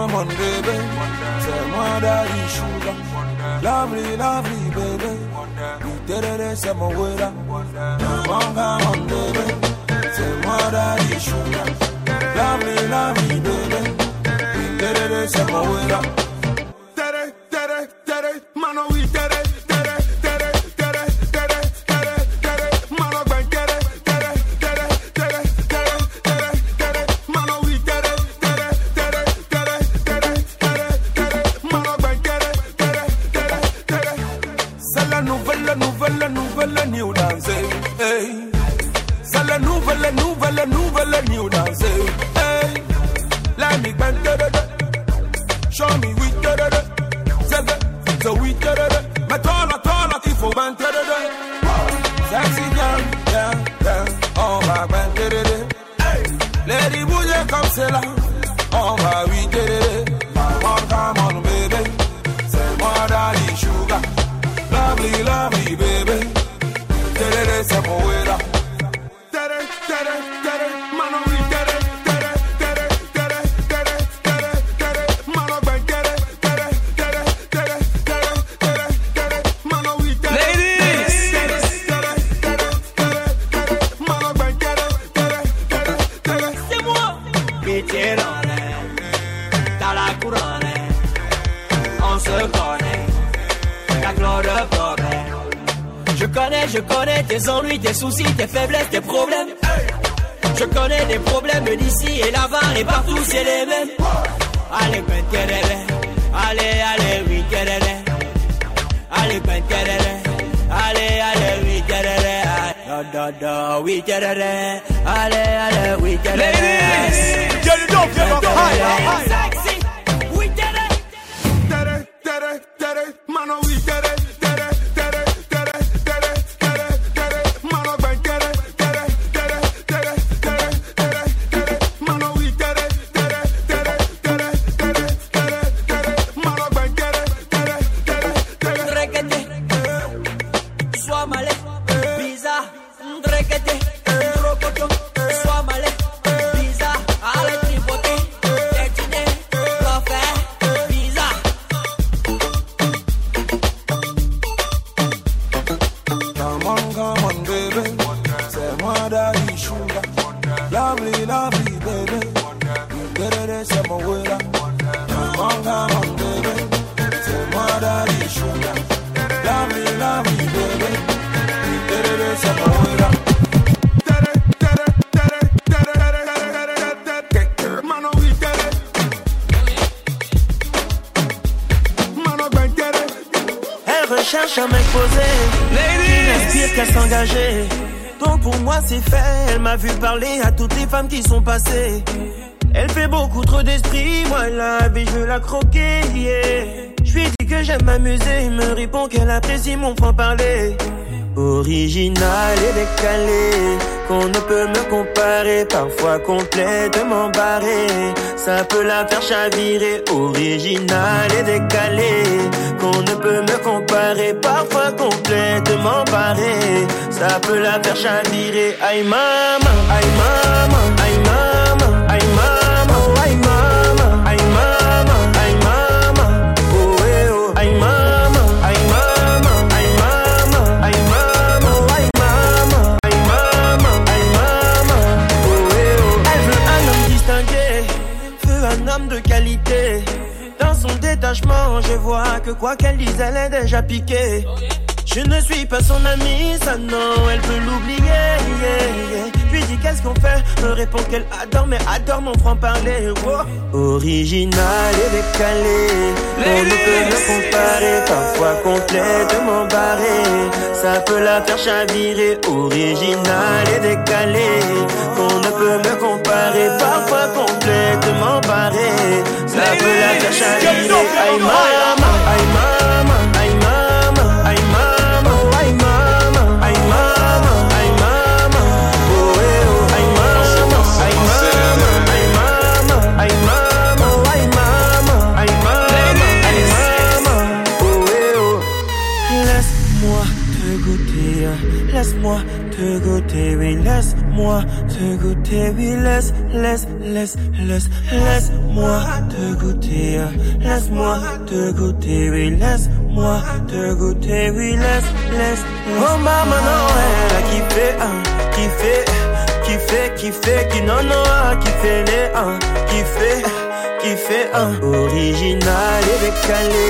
come on, baby. Say, moi, daddy, sugar. Lovely, lovely, baby. We did it, say, my way. Come on, come on, baby. Say, moi, daddy, sugar. Lovely, lovely, baby. We did it, say, my way. Tere, tere, tere, mano, we tere, nouvelle, nouvelle, nouvelle new dance. Hey. Let me bend da da da. Show me we da da da. So we da da da. Il da da da. Sexy girl, yeah, yeah. On va bend da da da. Lady bouger comme c'est là. On va oui da da da. Come on, come on, baby. C'est moi, daddy, sugar. Lovely, lovely, la couronne On se connaît La gloire de problème Je connais, je connais tes ennuis, tes soucis, tes faiblesses, tes problèmes Je connais des problèmes d'ici et là-bas et partout c'est les mêmes Allez, ben. Allez, allez, oui, tereré. Allez, ben. Allez, allez, oui, tereré. Da, da, da, oui, tereré. Allez, allez, oui, tereré. Ladies! Get it up, get up, higher, higher. no, we get it. Elle recherche baby. C'est moi d'aller chouka. La vie, Donc pour moi c'est fait. Elle m'a vu parler à toutes les femmes qui sont passées. Elle fait beaucoup trop d'esprit, moi la vie je la croquer, yeah. Je lui dis que j'aime m'amuser, il me répond qu'elle apprécie mon franc-parler. Original et décalé, qu'on ne peut me comparer, parfois complètement barré. Ça peut la faire chavirer, original et décalé, qu'on ne peut me comparer, parfois complètement barré. Ça peut la faire chavirer, aïe maman, aïe maman, qualité. Dans son détachement, je vois que quoi qu'elle dise, elle est déjà piquée. Je ne suis pas son amie, ça non, elle peut l'oublier. yeah, yeah. Je lui dis qu'est-ce qu'on fait, me répond qu'elle adore, mais adore mon franc-parler. wow. Original et décalé, on ne peut me comparer, parfois complètement barré. Ça peut la faire chavirer, original et décalé, Laisse-moi te goûter, laisse-moi te goûter, oui, laisse-moi te goûter, oui, laisse, laisse, laisse, laisse, laisse-moi te goûter, laisse-moi te goûter, oui, laisse-moi te goûter, oui, laisse, laisse, Oh maman, non, elle a kiffé, kiffé, kiffé, kiffé, qui non, non, kiffé les, kiffé qui fait un original et décalé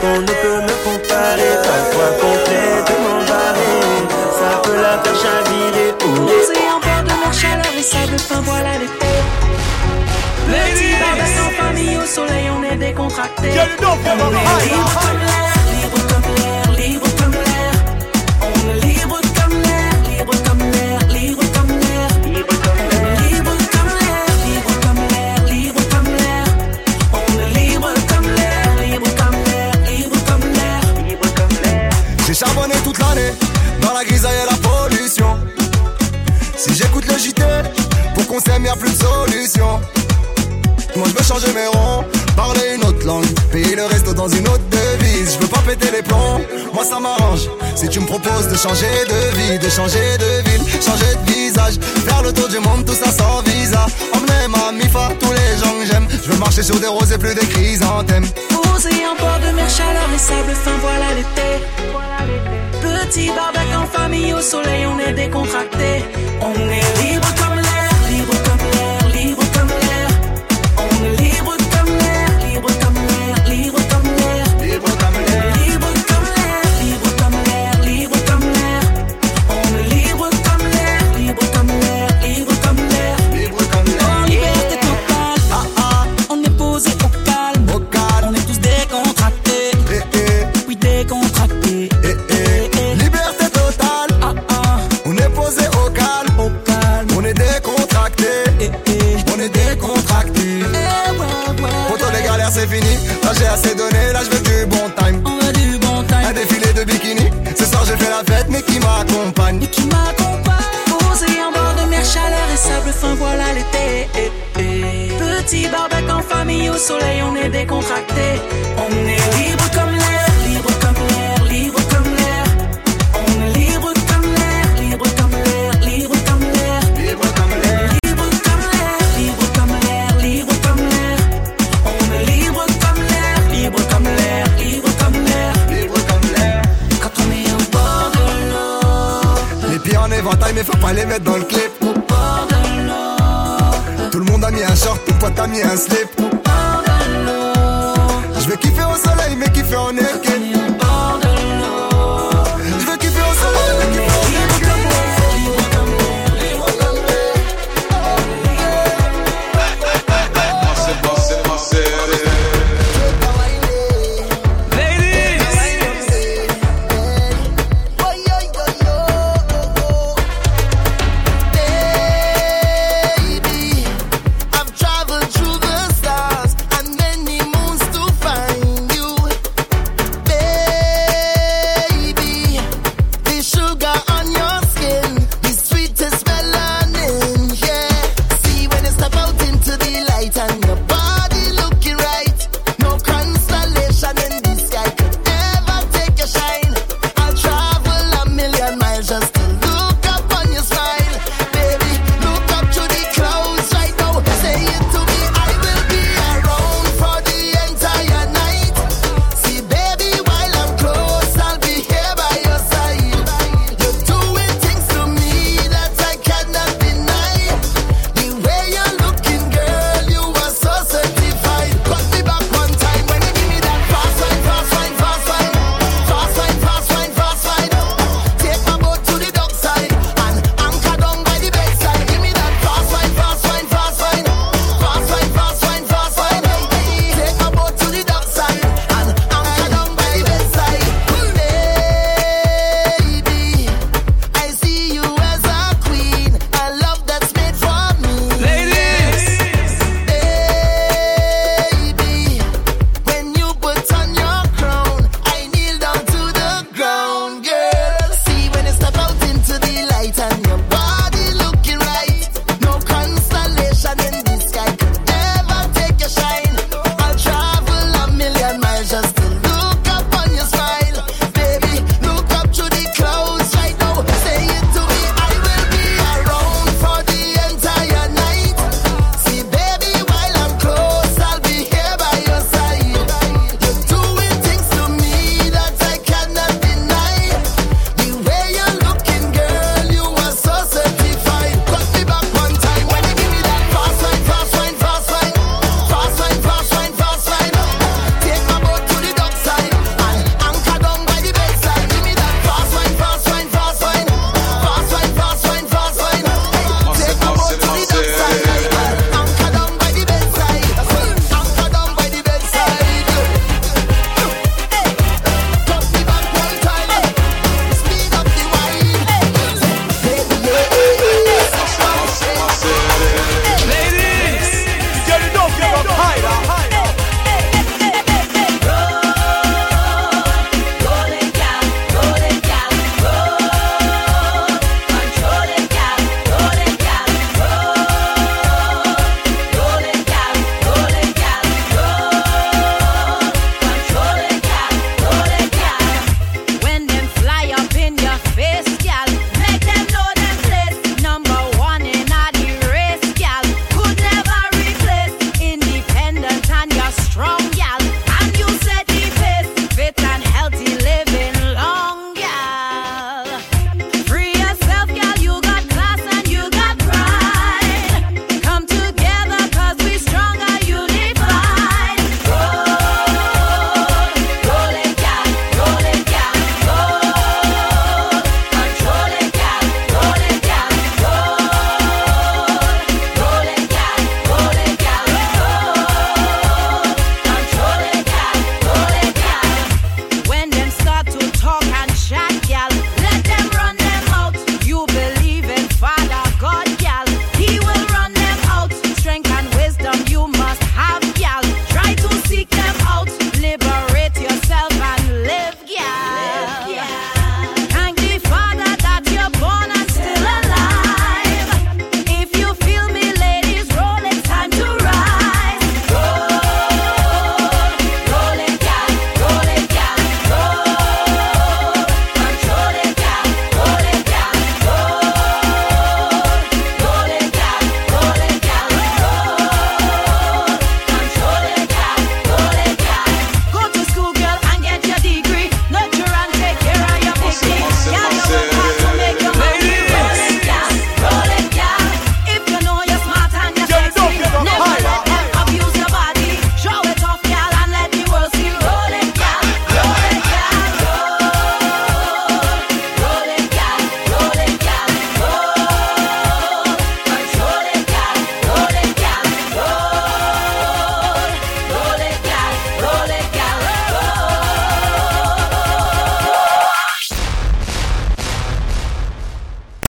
qu'on ne peut me comparer parfois complètement barré. Ça peut la faire chavirer en bord de mer chaleur et sable fin voilà l'été. Petit barbecue en famille au soleil on est décontracté dans une autre devise. Je veux pas péter les plombs, moi ça m'arrange. Si tu me proposes de changer de vie, de changer de ville, changer de visage, faire le tour du monde, tout ça sans visa. Emmener ma mifa, tous les gens que j'aime. Je veux marcher sur des roses et plus des chrysanthèmes. Posé en bord de mer, chaleur et sable fin, voilà l'été. Petit barbecue en famille au soleil, on est décontracté. On est libre Nós é a Je vais kiffer au soleil mais kiffer en été